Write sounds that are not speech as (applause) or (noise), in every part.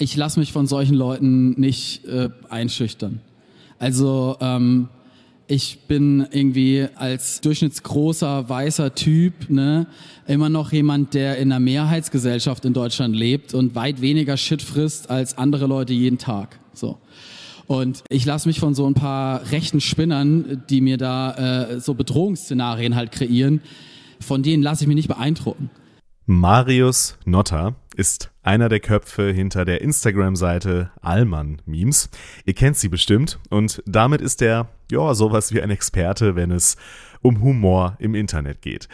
ich lasse mich von solchen Leuten nicht äh, einschüchtern. Also ähm, ich bin irgendwie als durchschnittsgroßer weißer Typ ne, immer noch jemand, der in einer Mehrheitsgesellschaft in Deutschland lebt und weit weniger Shit frisst als andere Leute jeden Tag. So. Und ich lasse mich von so ein paar rechten Spinnern, die mir da äh, so Bedrohungsszenarien halt kreieren, von denen lasse ich mich nicht beeindrucken. Marius Notter ist einer der Köpfe hinter der Instagram-Seite Allmann Memes. Ihr kennt sie bestimmt und damit ist er, ja, sowas wie ein Experte, wenn es um Humor im Internet geht.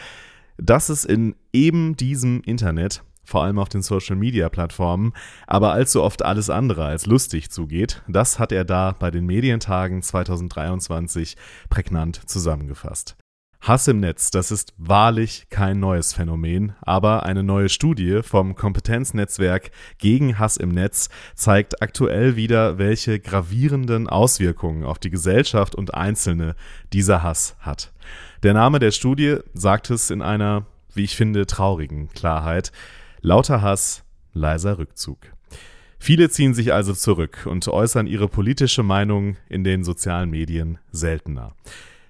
Dass es in eben diesem Internet, vor allem auf den Social-Media-Plattformen, aber allzu oft alles andere als lustig zugeht, das hat er da bei den Medientagen 2023 prägnant zusammengefasst. Hass im Netz, das ist wahrlich kein neues Phänomen, aber eine neue Studie vom Kompetenznetzwerk gegen Hass im Netz zeigt aktuell wieder, welche gravierenden Auswirkungen auf die Gesellschaft und Einzelne dieser Hass hat. Der Name der Studie sagt es in einer, wie ich finde, traurigen Klarheit. Lauter Hass, leiser Rückzug. Viele ziehen sich also zurück und äußern ihre politische Meinung in den sozialen Medien seltener.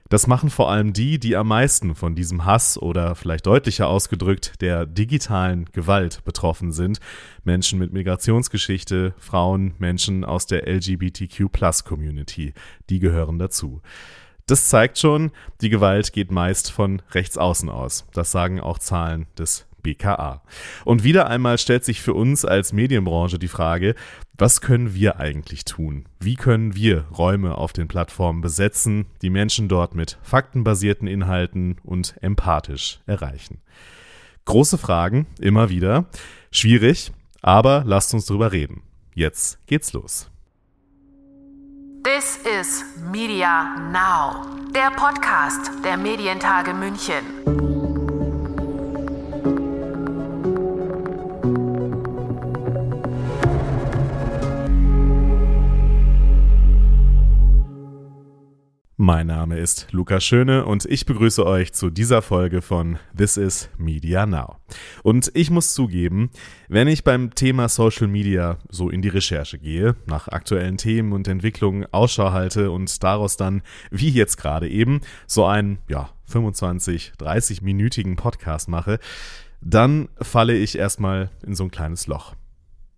Das machen vor allem die, die am meisten von diesem Hass oder vielleicht deutlicher ausgedrückt der digitalen Gewalt betroffen sind. Menschen mit Migrationsgeschichte, Frauen, Menschen aus der LGBTQ-Plus-Community, die gehören dazu. Das zeigt schon, die Gewalt geht meist von rechts außen aus. Das sagen auch Zahlen des BKA. Und wieder einmal stellt sich für uns als Medienbranche die Frage, was können wir eigentlich tun? Wie können wir Räume auf den Plattformen besetzen, die Menschen dort mit faktenbasierten Inhalten und empathisch erreichen? Große Fragen, immer wieder. Schwierig, aber lasst uns drüber reden. Jetzt geht's los. This is Media Now, der Podcast der Medientage München. Mein Name ist Lukas Schöne und ich begrüße euch zu dieser Folge von This is Media Now. Und ich muss zugeben, wenn ich beim Thema Social Media so in die Recherche gehe, nach aktuellen Themen und Entwicklungen Ausschau halte und daraus dann, wie jetzt gerade eben, so einen, ja, 25, 30-minütigen Podcast mache, dann falle ich erstmal in so ein kleines Loch.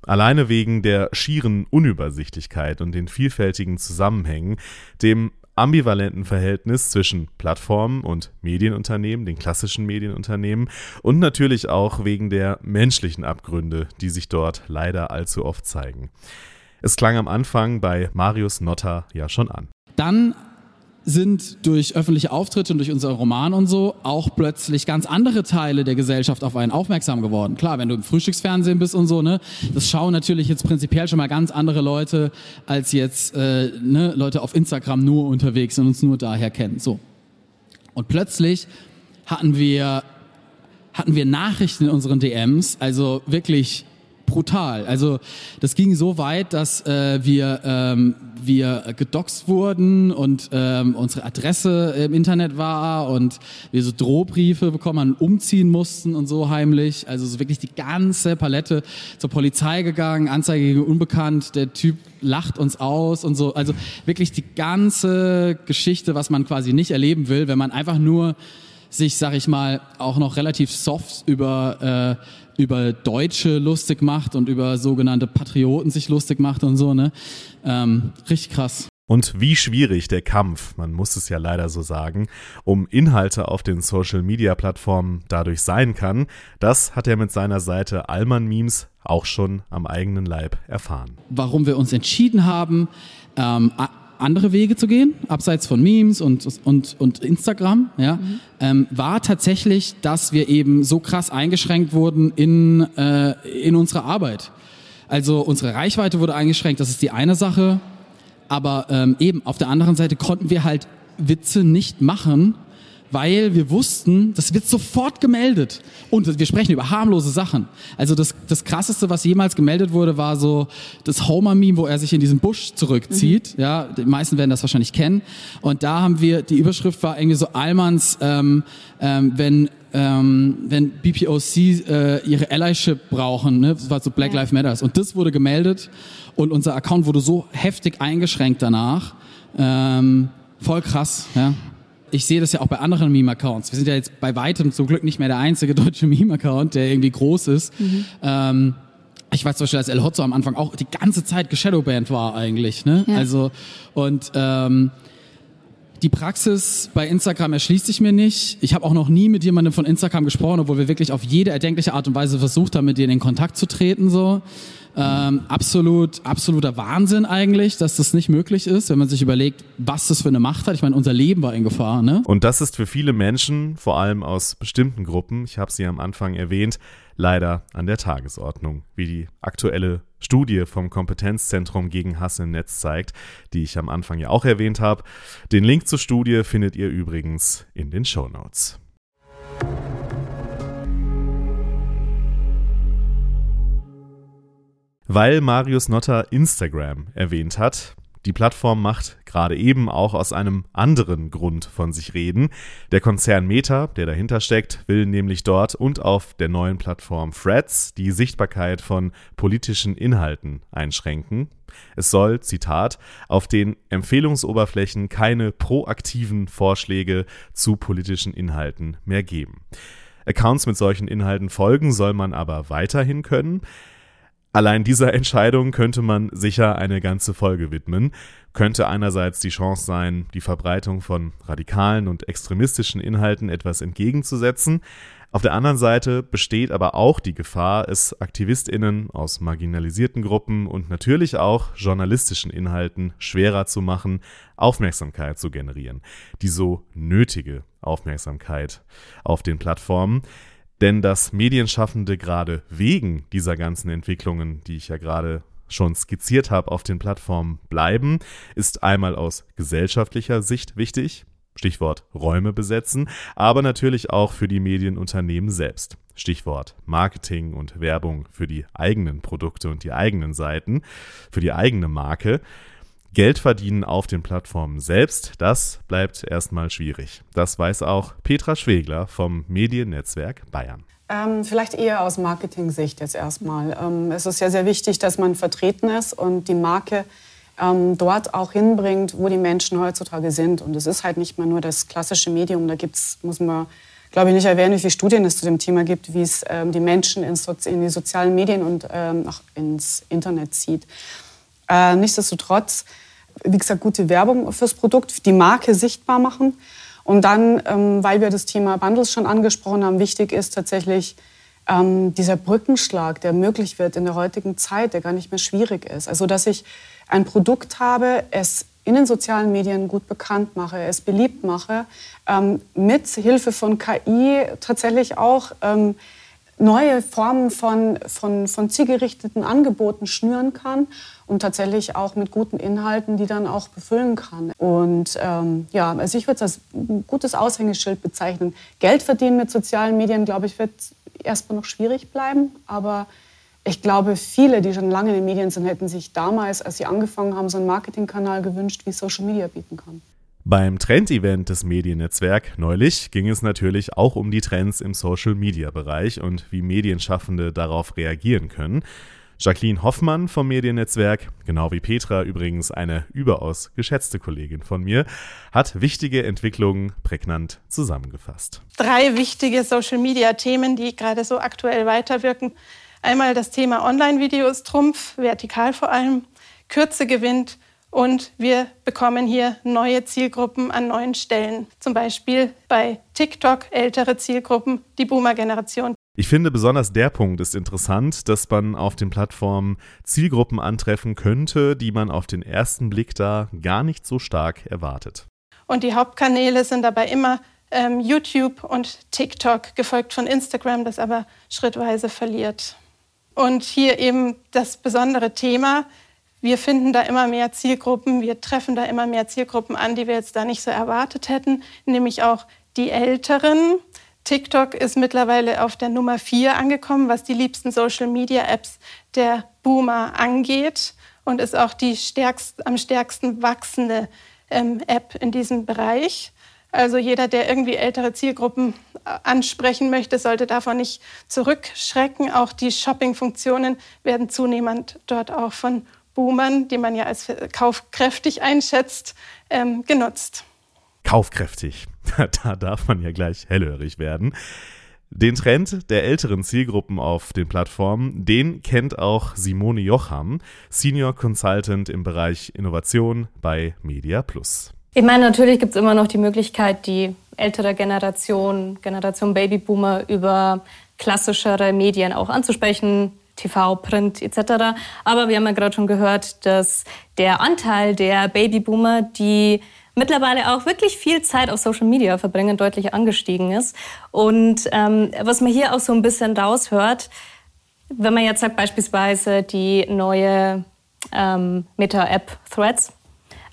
Alleine wegen der schieren Unübersichtlichkeit und den vielfältigen Zusammenhängen, dem ambivalenten Verhältnis zwischen Plattformen und Medienunternehmen, den klassischen Medienunternehmen und natürlich auch wegen der menschlichen Abgründe, die sich dort leider allzu oft zeigen. Es klang am Anfang bei Marius Notter ja schon an. Dann sind durch öffentliche Auftritte und durch unseren Roman und so auch plötzlich ganz andere Teile der Gesellschaft auf einen aufmerksam geworden. Klar, wenn du im Frühstücksfernsehen bist und so, ne, das schauen natürlich jetzt prinzipiell schon mal ganz andere Leute als jetzt äh, ne, Leute auf Instagram nur unterwegs und uns nur daher kennen. So. Und plötzlich hatten wir hatten wir Nachrichten in unseren DMs, also wirklich brutal. Also das ging so weit, dass äh, wir, ähm, wir gedoxt wurden und ähm, unsere Adresse im Internet war und wir so Drohbriefe bekommen und umziehen mussten und so heimlich. Also so wirklich die ganze Palette zur Polizei gegangen, Anzeige gegen Unbekannt, der Typ lacht uns aus und so. Also wirklich die ganze Geschichte, was man quasi nicht erleben will, wenn man einfach nur sich, sag ich mal, auch noch relativ soft über äh, über Deutsche lustig macht und über sogenannte Patrioten sich lustig macht und so, ne? Ähm, richtig krass. Und wie schwierig der Kampf, man muss es ja leider so sagen, um Inhalte auf den Social-Media-Plattformen dadurch sein kann, das hat er mit seiner Seite Allmann Memes auch schon am eigenen Leib erfahren. Warum wir uns entschieden haben, ähm, andere Wege zu gehen, abseits von Memes und, und, und Instagram, ja, mhm. ähm, war tatsächlich, dass wir eben so krass eingeschränkt wurden in, äh, in unserer Arbeit. Also unsere Reichweite wurde eingeschränkt, das ist die eine Sache. Aber ähm, eben auf der anderen Seite konnten wir halt Witze nicht machen, weil wir wussten, das wird sofort gemeldet. Und wir sprechen über harmlose Sachen. Also das, das Krasseste, was jemals gemeldet wurde, war so das Homer-Meme, wo er sich in diesen Busch zurückzieht. Mhm. Ja, die meisten werden das wahrscheinlich kennen. Und da haben wir, die Überschrift war irgendwie so Almans, ähm, ähm, wenn ähm, wenn BPOC äh, ihre Allyship brauchen, ne? das war so Black Lives Matters. Und das wurde gemeldet und unser Account wurde so heftig eingeschränkt danach. Ähm, voll krass, ja. Ich sehe das ja auch bei anderen Meme-Accounts. Wir sind ja jetzt bei weitem zum Glück nicht mehr der einzige deutsche Meme-Account, der irgendwie groß ist. Mhm. Ähm, ich weiß zum Beispiel, dass El Hotzo am Anfang auch die ganze Zeit geshadowbanned war eigentlich. Ne? Ja. Also und ähm, die Praxis bei Instagram erschließt sich mir nicht. Ich habe auch noch nie mit jemandem von Instagram gesprochen, obwohl wir wirklich auf jede erdenkliche Art und Weise versucht haben, mit denen in Kontakt zu treten. So. Ähm, absolut, absoluter Wahnsinn eigentlich, dass das nicht möglich ist, wenn man sich überlegt, was das für eine Macht hat. Ich meine, unser Leben war in Gefahr. Ne? Und das ist für viele Menschen, vor allem aus bestimmten Gruppen, ich habe sie am Anfang erwähnt, leider an der Tagesordnung, wie die aktuelle Studie vom Kompetenzzentrum gegen Hass im Netz zeigt, die ich am Anfang ja auch erwähnt habe. Den Link zur Studie findet ihr übrigens in den Show Notes. Weil Marius Notter Instagram erwähnt hat, die Plattform macht gerade eben auch aus einem anderen Grund von sich reden. Der Konzern Meta, der dahinter steckt, will nämlich dort und auf der neuen Plattform Threads die Sichtbarkeit von politischen Inhalten einschränken. Es soll, Zitat, auf den Empfehlungsoberflächen keine proaktiven Vorschläge zu politischen Inhalten mehr geben. Accounts mit solchen Inhalten folgen soll man aber weiterhin können. Allein dieser Entscheidung könnte man sicher eine ganze Folge widmen, könnte einerseits die Chance sein, die Verbreitung von radikalen und extremistischen Inhalten etwas entgegenzusetzen, auf der anderen Seite besteht aber auch die Gefahr, es Aktivistinnen aus marginalisierten Gruppen und natürlich auch journalistischen Inhalten schwerer zu machen, Aufmerksamkeit zu generieren, die so nötige Aufmerksamkeit auf den Plattformen. Denn dass Medienschaffende gerade wegen dieser ganzen Entwicklungen, die ich ja gerade schon skizziert habe, auf den Plattformen bleiben, ist einmal aus gesellschaftlicher Sicht wichtig, Stichwort Räume besetzen, aber natürlich auch für die Medienunternehmen selbst. Stichwort Marketing und Werbung für die eigenen Produkte und die eigenen Seiten, für die eigene Marke. Geld verdienen auf den Plattformen selbst, das bleibt erstmal schwierig. Das weiß auch Petra Schwegler vom Mediennetzwerk Bayern. Ähm, vielleicht eher aus Marketing-Sicht jetzt erstmal. Ähm, es ist ja sehr wichtig, dass man vertreten ist und die Marke ähm, dort auch hinbringt, wo die Menschen heutzutage sind. Und es ist halt nicht mehr nur das klassische Medium. Da gibt's, muss man, glaube ich, nicht erwähnen, wie viele Studien es zu dem Thema gibt, wie es ähm, die Menschen in, in, die sozialen Medien und ähm, auch ins Internet zieht. Äh, nichtsdestotrotz, wie gesagt, gute Werbung fürs Produkt, die Marke sichtbar machen. Und dann, ähm, weil wir das Thema Bundles schon angesprochen haben, wichtig ist tatsächlich ähm, dieser Brückenschlag, der möglich wird in der heutigen Zeit, der gar nicht mehr schwierig ist. Also, dass ich ein Produkt habe, es in den sozialen Medien gut bekannt mache, es beliebt mache, ähm, mit Hilfe von KI tatsächlich auch ähm, neue Formen von, von, von zielgerichteten Angeboten schnüren kann und tatsächlich auch mit guten Inhalten, die dann auch befüllen kann. Und ähm, ja, also ich würde es als ein gutes Aushängeschild bezeichnen. Geld verdienen mit sozialen Medien, glaube ich, wird erstmal noch schwierig bleiben, aber ich glaube, viele, die schon lange in den Medien sind, hätten sich damals, als sie angefangen haben, so einen Marketingkanal gewünscht, wie Social Media bieten kann. Beim Trend-Event des Mediennetzwerk neulich ging es natürlich auch um die Trends im Social-Media-Bereich und wie Medienschaffende darauf reagieren können. Jacqueline Hoffmann vom Mediennetzwerk, genau wie Petra übrigens eine überaus geschätzte Kollegin von mir, hat wichtige Entwicklungen prägnant zusammengefasst. Drei wichtige Social-Media-Themen, die gerade so aktuell weiterwirken. Einmal das Thema Online-Videos, Trumpf, vertikal vor allem, Kürze gewinnt und wir bekommen hier neue Zielgruppen an neuen Stellen. Zum Beispiel bei TikTok ältere Zielgruppen, die Boomer-Generation. Ich finde besonders der Punkt ist interessant, dass man auf den Plattformen Zielgruppen antreffen könnte, die man auf den ersten Blick da gar nicht so stark erwartet. Und die Hauptkanäle sind dabei immer ähm, YouTube und TikTok, gefolgt von Instagram, das aber schrittweise verliert. Und hier eben das besondere Thema, wir finden da immer mehr Zielgruppen, wir treffen da immer mehr Zielgruppen an, die wir jetzt da nicht so erwartet hätten, nämlich auch die Älteren. TikTok ist mittlerweile auf der Nummer 4 angekommen, was die liebsten Social-Media-Apps der Boomer angeht und ist auch die stärkst, am stärksten wachsende ähm, App in diesem Bereich. Also jeder, der irgendwie ältere Zielgruppen äh, ansprechen möchte, sollte davon nicht zurückschrecken. Auch die Shopping-Funktionen werden zunehmend dort auch von Boomern, die man ja als kaufkräftig einschätzt, ähm, genutzt. Kaufkräftig. (laughs) Da darf man ja gleich hellhörig werden. Den Trend der älteren Zielgruppen auf den Plattformen, den kennt auch Simone Jocham, Senior Consultant im Bereich Innovation bei Media Plus. Ich meine, natürlich gibt es immer noch die Möglichkeit, die ältere Generation, Generation Babyboomer über klassischere Medien auch anzusprechen, TV, Print etc. Aber wir haben ja gerade schon gehört, dass der Anteil der Babyboomer, die mittlerweile auch wirklich viel Zeit auf Social Media verbringen, deutlich angestiegen ist. Und ähm, was man hier auch so ein bisschen raushört, wenn man jetzt sagt beispielsweise die neue ähm, Meta-App Threads,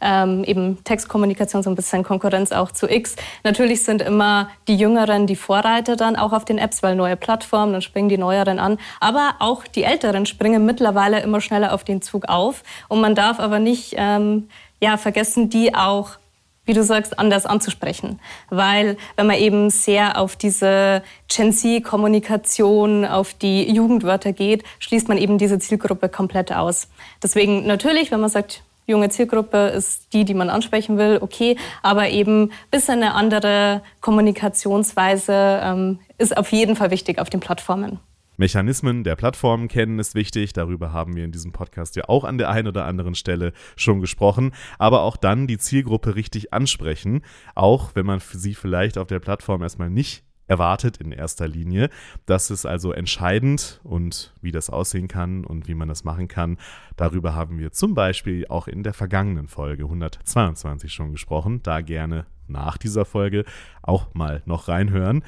ähm, eben Textkommunikation, so ein bisschen Konkurrenz auch zu X. Natürlich sind immer die Jüngeren die Vorreiter dann auch auf den Apps, weil neue Plattformen, dann springen die Neueren an. Aber auch die Älteren springen mittlerweile immer schneller auf den Zug auf. Und man darf aber nicht ähm, ja, vergessen, die auch wie du sagst, anders anzusprechen. Weil wenn man eben sehr auf diese Gen Z-Kommunikation, auf die Jugendwörter geht, schließt man eben diese Zielgruppe komplett aus. Deswegen natürlich, wenn man sagt, junge Zielgruppe ist die, die man ansprechen will, okay, aber eben ein bisschen eine andere Kommunikationsweise ähm, ist auf jeden Fall wichtig auf den Plattformen. Mechanismen der Plattformen kennen ist wichtig. Darüber haben wir in diesem Podcast ja auch an der einen oder anderen Stelle schon gesprochen. Aber auch dann die Zielgruppe richtig ansprechen, auch wenn man sie vielleicht auf der Plattform erstmal nicht erwartet in erster Linie. Das ist also entscheidend und wie das aussehen kann und wie man das machen kann, darüber haben wir zum Beispiel auch in der vergangenen Folge 122 schon gesprochen. Da gerne nach dieser Folge auch mal noch reinhören.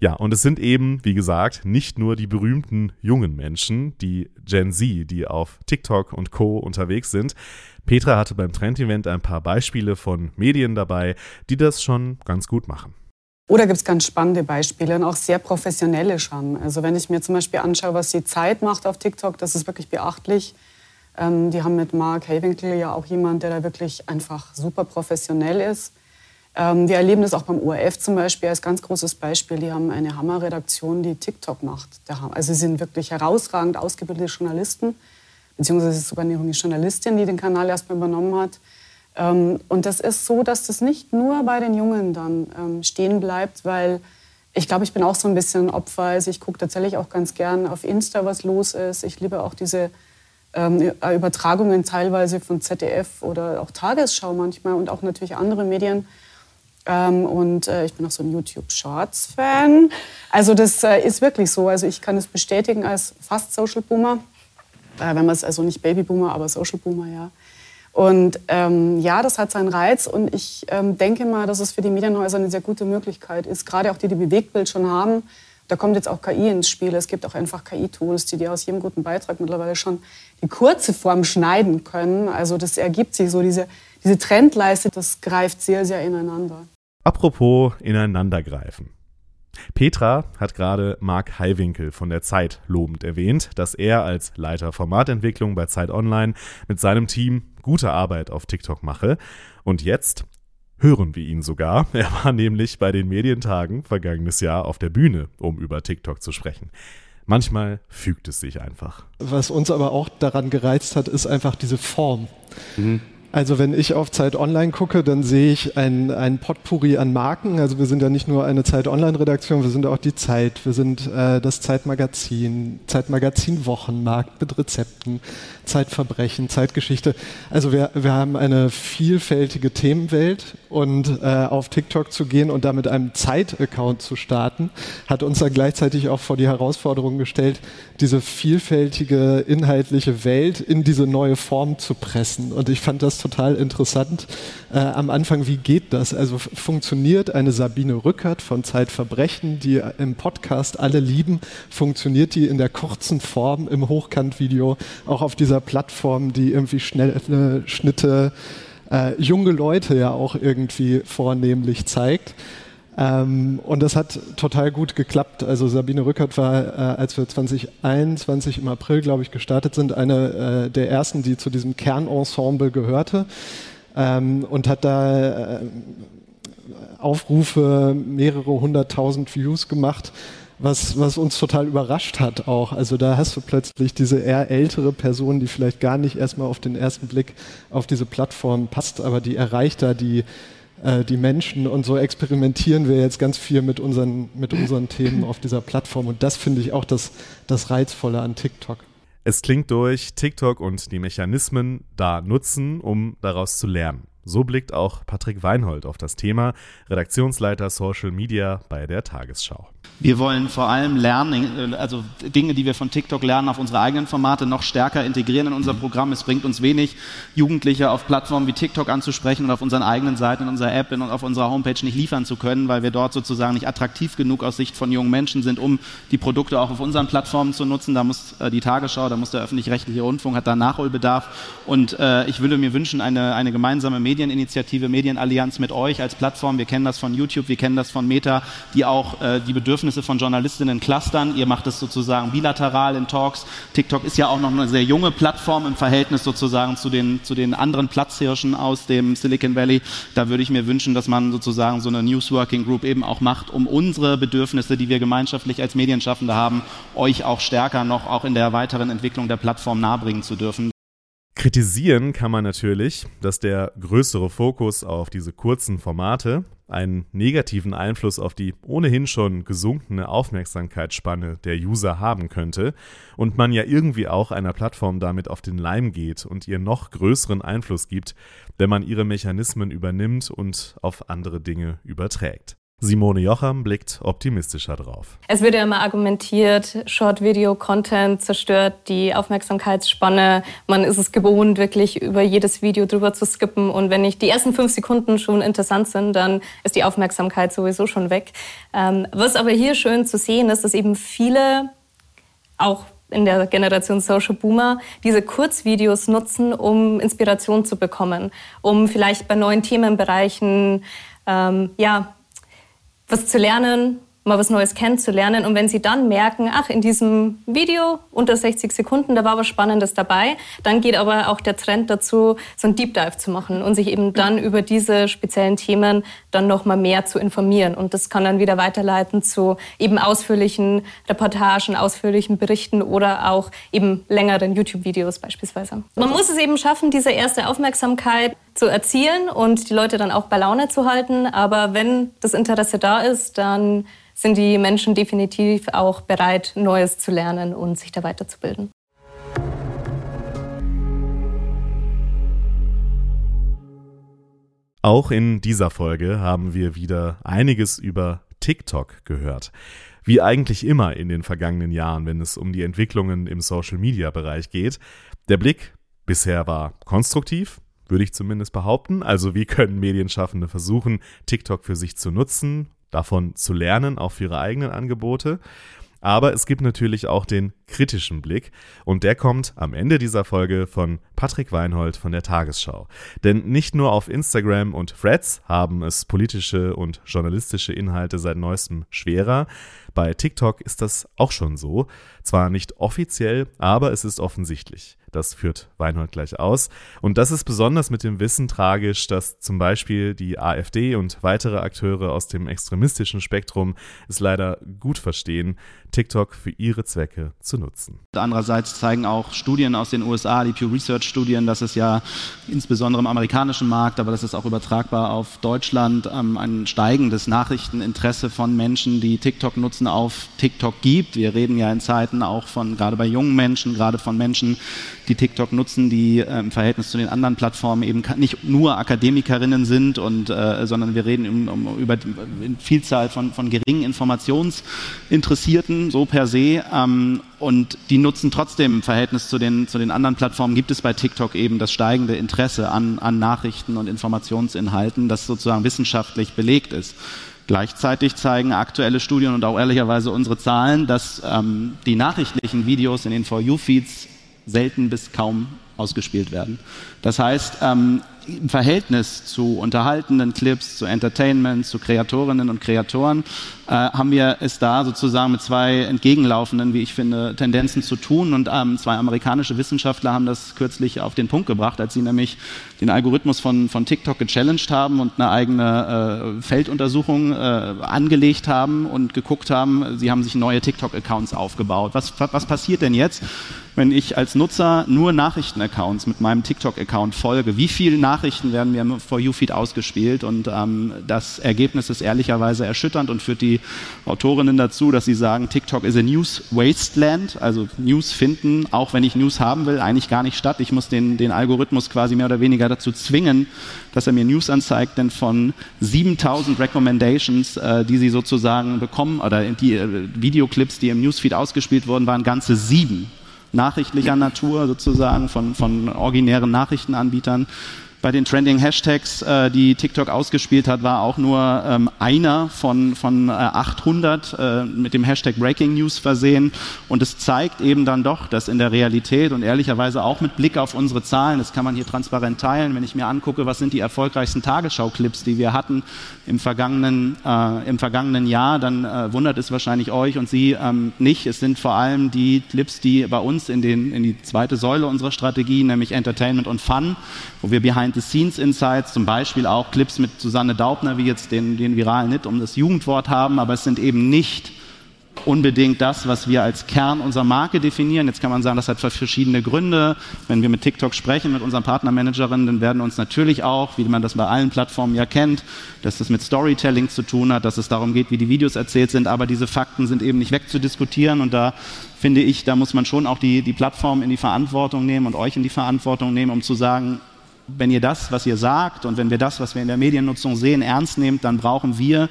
Ja, und es sind eben, wie gesagt, nicht nur die berühmten jungen Menschen, die Gen Z, die auf TikTok und Co unterwegs sind. Petra hatte beim Trend-Event ein paar Beispiele von Medien dabei, die das schon ganz gut machen. Oder gibt es ganz spannende Beispiele und auch sehr professionelle schon. Also wenn ich mir zum Beispiel anschaue, was die Zeit macht auf TikTok, das ist wirklich beachtlich. Ähm, die haben mit Mark Haywinkel ja auch jemanden, der da wirklich einfach super professionell ist. Ähm, wir erleben das auch beim ORF zum Beispiel als ganz großes Beispiel. Die haben eine Hammerredaktion, die TikTok macht. Also sie sind wirklich herausragend ausgebildete Journalisten, beziehungsweise sogar eine junge Journalistin, die den Kanal erstmal übernommen hat. Ähm, und das ist so, dass das nicht nur bei den Jungen dann ähm, stehen bleibt, weil ich glaube, ich bin auch so ein bisschen Opfer. Also ich gucke tatsächlich auch ganz gern auf Insta, was los ist. Ich liebe auch diese ähm, Übertragungen teilweise von ZDF oder auch Tagesschau manchmal und auch natürlich andere Medien. Ähm, und äh, ich bin auch so ein YouTube Shorts Fan. Also das äh, ist wirklich so. Also ich kann es bestätigen als fast Social Boomer. Äh, wenn man es also nicht Baby Boomer, aber Social Boomer, ja. Und ähm, ja, das hat seinen Reiz und ich ähm, denke mal, dass es für die Medienhäuser eine sehr gute Möglichkeit ist, gerade auch die, die Bewegtbild schon haben. Da kommt jetzt auch KI ins Spiel. Es gibt auch einfach KI-Tools, die dir aus jedem guten Beitrag mittlerweile schon die kurze Form schneiden können. Also das ergibt sich so, diese, diese Trendleiste, das greift sehr, sehr ineinander. Apropos ineinandergreifen. Petra hat gerade Marc Heiwinkel von der Zeit lobend erwähnt, dass er als Leiter Formatentwicklung bei Zeit Online mit seinem Team gute Arbeit auf TikTok mache. Und jetzt hören wir ihn sogar. (laughs) Er war nämlich bei den Medientagen vergangenes Jahr auf der Bühne, um über TikTok zu sprechen. Manchmal fügt es sich einfach. Was uns aber auch daran gereizt hat, ist einfach diese Form. Mhm. Also wenn ich auf Zeit Online gucke, dann sehe ich ein, ein Potpourri an Marken. Also wir sind ja nicht nur eine Zeit Online-Redaktion, wir sind auch die Zeit, wir sind äh, das Zeitmagazin, Zeitmagazin Wochenmarkt mit Rezepten, Zeitverbrechen, Zeitgeschichte. Also wir, wir haben eine vielfältige Themenwelt und äh, auf TikTok zu gehen und da mit einem Zeit-Account zu starten, hat uns dann gleichzeitig auch vor die Herausforderung gestellt, diese vielfältige inhaltliche Welt in diese neue Form zu pressen. Und ich fand das total interessant. Äh, am Anfang, wie geht das? Also funktioniert eine Sabine Rückert von Zeitverbrechen, die im Podcast alle lieben, funktioniert die in der kurzen Form im Hochkantvideo auch auf dieser Plattform, die irgendwie schnelle Schnitte, äh, junge Leute ja auch irgendwie vornehmlich zeigt? Ähm, und das hat total gut geklappt. Also Sabine Rückert war, äh, als wir 2021 im April, glaube ich, gestartet sind, eine äh, der ersten, die zu diesem Kernensemble gehörte ähm, und hat da äh, Aufrufe, mehrere hunderttausend Views gemacht was, was uns total überrascht hat auch. Also da hast du plötzlich diese eher ältere Person, die vielleicht gar nicht erstmal auf den ersten Blick auf diese Plattform passt, aber die erreicht da die, äh, die Menschen und so experimentieren wir jetzt ganz viel mit unseren, mit unseren Themen auf dieser Plattform und das finde ich auch das, das Reizvolle an TikTok. Es klingt durch, TikTok und die Mechanismen da nutzen, um daraus zu lernen. So blickt auch Patrick Weinhold auf das Thema, Redaktionsleiter Social Media bei der Tagesschau. Wir wollen vor allem lernen, also Dinge, die wir von TikTok lernen, auf unsere eigenen Formate noch stärker integrieren in unser Programm. Es bringt uns wenig, Jugendliche auf Plattformen wie TikTok anzusprechen und auf unseren eigenen Seiten, in unserer App und auf unserer Homepage nicht liefern zu können, weil wir dort sozusagen nicht attraktiv genug aus Sicht von jungen Menschen sind, um die Produkte auch auf unseren Plattformen zu nutzen. Da muss äh, die Tagesschau, da muss der öffentlich-rechtliche Rundfunk, hat da Nachholbedarf. Und äh, ich würde mir wünschen, eine, eine gemeinsame Medieninitiative, Medienallianz mit euch als Plattform. Wir kennen das von YouTube, wir kennen das von Meta, die auch äh, die Bedürfnisse von Journalistinnen clustern. Ihr macht es sozusagen bilateral in Talks. TikTok ist ja auch noch eine sehr junge Plattform im Verhältnis sozusagen zu den, zu den anderen Platzhirschen aus dem Silicon Valley. Da würde ich mir wünschen, dass man sozusagen so eine Newsworking Group eben auch macht, um unsere Bedürfnisse, die wir gemeinschaftlich als Medienschaffende haben, euch auch stärker noch auch in der weiteren Entwicklung der Plattform nahebringen zu dürfen. Kritisieren kann man natürlich, dass der größere Fokus auf diese kurzen Formate einen negativen Einfluss auf die ohnehin schon gesunkene Aufmerksamkeitsspanne der User haben könnte und man ja irgendwie auch einer Plattform damit auf den Leim geht und ihr noch größeren Einfluss gibt, wenn man ihre Mechanismen übernimmt und auf andere Dinge überträgt. Simone Jocham blickt optimistischer drauf. Es wird ja immer argumentiert, Short-Video-Content zerstört die Aufmerksamkeitsspanne. Man ist es gewohnt, wirklich über jedes Video drüber zu skippen. Und wenn nicht die ersten fünf Sekunden schon interessant sind, dann ist die Aufmerksamkeit sowieso schon weg. Ähm, was aber hier schön zu sehen ist, dass eben viele, auch in der Generation Social Boomer diese Kurzvideos nutzen, um Inspiration zu bekommen, um vielleicht bei neuen Themenbereichen ähm, ja, was zu lernen, mal was Neues kennenzulernen. Und wenn sie dann merken, ach, in diesem Video unter 60 Sekunden, da war was Spannendes dabei, dann geht aber auch der Trend dazu, so ein Deep Dive zu machen und sich eben dann über diese speziellen Themen dann nochmal mehr zu informieren. Und das kann dann wieder weiterleiten zu eben ausführlichen Reportagen, ausführlichen Berichten oder auch eben längeren YouTube-Videos beispielsweise. Man muss es eben schaffen, diese erste Aufmerksamkeit zu erzielen und die Leute dann auch bei Laune zu halten. Aber wenn das Interesse da ist, dann sind die Menschen definitiv auch bereit, Neues zu lernen und sich da weiterzubilden. Auch in dieser Folge haben wir wieder einiges über TikTok gehört. Wie eigentlich immer in den vergangenen Jahren, wenn es um die Entwicklungen im Social-Media-Bereich geht. Der Blick bisher war konstruktiv, würde ich zumindest behaupten. Also wie können Medienschaffende versuchen, TikTok für sich zu nutzen davon zu lernen, auch für ihre eigenen Angebote. Aber es gibt natürlich auch den kritischen Blick und der kommt am Ende dieser Folge von Patrick Weinhold von der Tagesschau. Denn nicht nur auf Instagram und Threads haben es politische und journalistische Inhalte seit neuestem schwerer. Bei TikTok ist das auch schon so. Zwar nicht offiziell, aber es ist offensichtlich. Das führt Weinhold gleich aus. Und das ist besonders mit dem Wissen tragisch, dass zum Beispiel die AfD und weitere Akteure aus dem extremistischen Spektrum es leider gut verstehen, TikTok für ihre Zwecke zu nutzen. Andererseits zeigen auch Studien aus den USA, die Pew Research Studien, dass es ja insbesondere im amerikanischen Markt, aber das ist auch übertragbar auf Deutschland, ähm, ein steigendes Nachrichteninteresse von Menschen, die TikTok nutzen, auf TikTok gibt. Wir reden ja in Zeiten auch von, gerade bei jungen Menschen, gerade von Menschen, die TikTok nutzen, die äh, im Verhältnis zu den anderen Plattformen eben nicht nur Akademikerinnen sind, und, äh, sondern wir reden um, um, über eine Vielzahl von, von geringen Informationsinteressierten, so per se. Ähm, und die nutzen trotzdem im Verhältnis zu den, zu den anderen Plattformen, gibt es bei TikTok eben das steigende Interesse an, an Nachrichten und Informationsinhalten, das sozusagen wissenschaftlich belegt ist. Gleichzeitig zeigen aktuelle Studien und auch ehrlicherweise unsere Zahlen, dass ähm, die nachrichtlichen Videos in den For You-Feeds selten bis kaum ausgespielt werden. Das heißt, ähm, im Verhältnis zu unterhaltenden Clips, zu Entertainment, zu Kreatorinnen und Kreatoren, äh, haben wir es da sozusagen mit zwei entgegenlaufenden, wie ich finde, Tendenzen zu tun. Und ähm, zwei amerikanische Wissenschaftler haben das kürzlich auf den Punkt gebracht, als sie nämlich den Algorithmus von, von TikTok gechallenged haben und eine eigene äh, Felduntersuchung äh, angelegt haben und geguckt haben, sie haben sich neue TikTok-Accounts aufgebaut. Was, was passiert denn jetzt? wenn ich als Nutzer nur Nachrichtenaccounts mit meinem TikTok-Account folge, wie viele Nachrichten werden mir im For You-Feed ausgespielt? Und ähm, das Ergebnis ist ehrlicherweise erschütternd und führt die Autorinnen dazu, dass sie sagen, TikTok ist a News Wasteland, also News finden, auch wenn ich News haben will, eigentlich gar nicht statt. Ich muss den, den Algorithmus quasi mehr oder weniger dazu zwingen, dass er mir News anzeigt, denn von 7000 Recommendations, äh, die sie sozusagen bekommen, oder die äh, Videoclips, die im Newsfeed ausgespielt wurden, waren ganze sieben nachrichtlicher Natur sozusagen von, von originären Nachrichtenanbietern bei den Trending Hashtags, äh, die TikTok ausgespielt hat, war auch nur ähm, einer von, von äh, 800 äh, mit dem Hashtag Breaking News versehen. Und es zeigt eben dann doch, dass in der Realität und ehrlicherweise auch mit Blick auf unsere Zahlen, das kann man hier transparent teilen, wenn ich mir angucke, was sind die erfolgreichsten Tagesschau-Clips, die wir hatten im vergangenen, äh, im vergangenen Jahr, dann äh, wundert es wahrscheinlich euch und Sie ähm, nicht. Es sind vor allem die Clips, die bei uns in, den, in die zweite Säule unserer Strategie, nämlich Entertainment und Fun, wo wir Behind-the-Scenes-Insights, zum Beispiel auch Clips mit Susanne Daubner, wie jetzt den, den viralen Hit um das Jugendwort haben, aber es sind eben nicht unbedingt das, was wir als Kern unserer Marke definieren. Jetzt kann man sagen, das hat verschiedene Gründe. Wenn wir mit TikTok sprechen, mit unseren Partnermanagerinnen, dann werden uns natürlich auch, wie man das bei allen Plattformen ja kennt, dass das mit Storytelling zu tun hat, dass es darum geht, wie die Videos erzählt sind, aber diese Fakten sind eben nicht wegzudiskutieren und da finde ich, da muss man schon auch die, die Plattform in die Verantwortung nehmen und euch in die Verantwortung nehmen, um zu sagen, wenn ihr das, was ihr sagt und wenn wir das, was wir in der Mediennutzung sehen, ernst nehmt, dann brauchen wir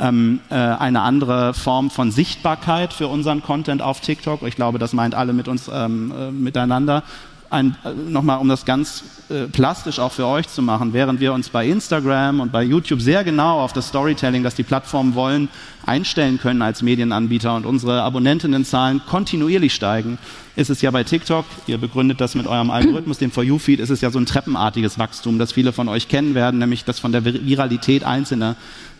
ähm, äh, eine andere Form von Sichtbarkeit für unseren Content auf TikTok. Ich glaube, das meint alle mit uns ähm, äh, miteinander. Ein, nochmal, um das ganz äh, plastisch auch für euch zu machen, während wir uns bei Instagram und bei YouTube sehr genau auf das Storytelling, das die Plattformen wollen, einstellen können als Medienanbieter und unsere Abonnentinnenzahlen kontinuierlich steigen, ist es ja bei TikTok, ihr begründet das mit eurem Algorithmus, dem For You-Feed, ist es ja so ein treppenartiges Wachstum, das viele von euch kennen werden, nämlich das von der Viralität einzelner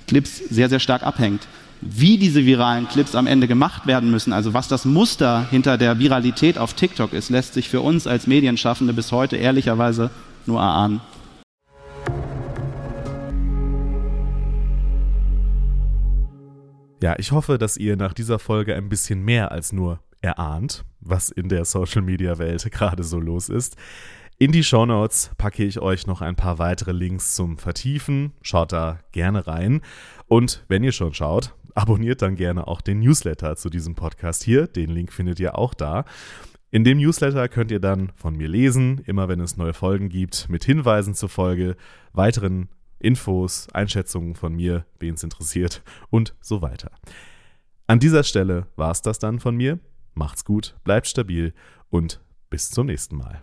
Clips sehr, sehr stark abhängt. Wie diese viralen Clips am Ende gemacht werden müssen, also was das Muster hinter der Viralität auf TikTok ist, lässt sich für uns als Medienschaffende bis heute ehrlicherweise nur erahnen. Ja, ich hoffe, dass ihr nach dieser Folge ein bisschen mehr als nur erahnt, was in der Social-Media-Welt gerade so los ist. In die Shownotes packe ich euch noch ein paar weitere Links zum Vertiefen. Schaut da gerne rein. Und wenn ihr schon schaut, abonniert dann gerne auch den Newsletter zu diesem Podcast hier. Den Link findet ihr auch da. In dem Newsletter könnt ihr dann von mir lesen, immer wenn es neue Folgen gibt, mit Hinweisen zur Folge, weiteren Infos, Einschätzungen von mir, wen es interessiert und so weiter. An dieser Stelle war es das dann von mir. Macht's gut, bleibt stabil und bis zum nächsten Mal.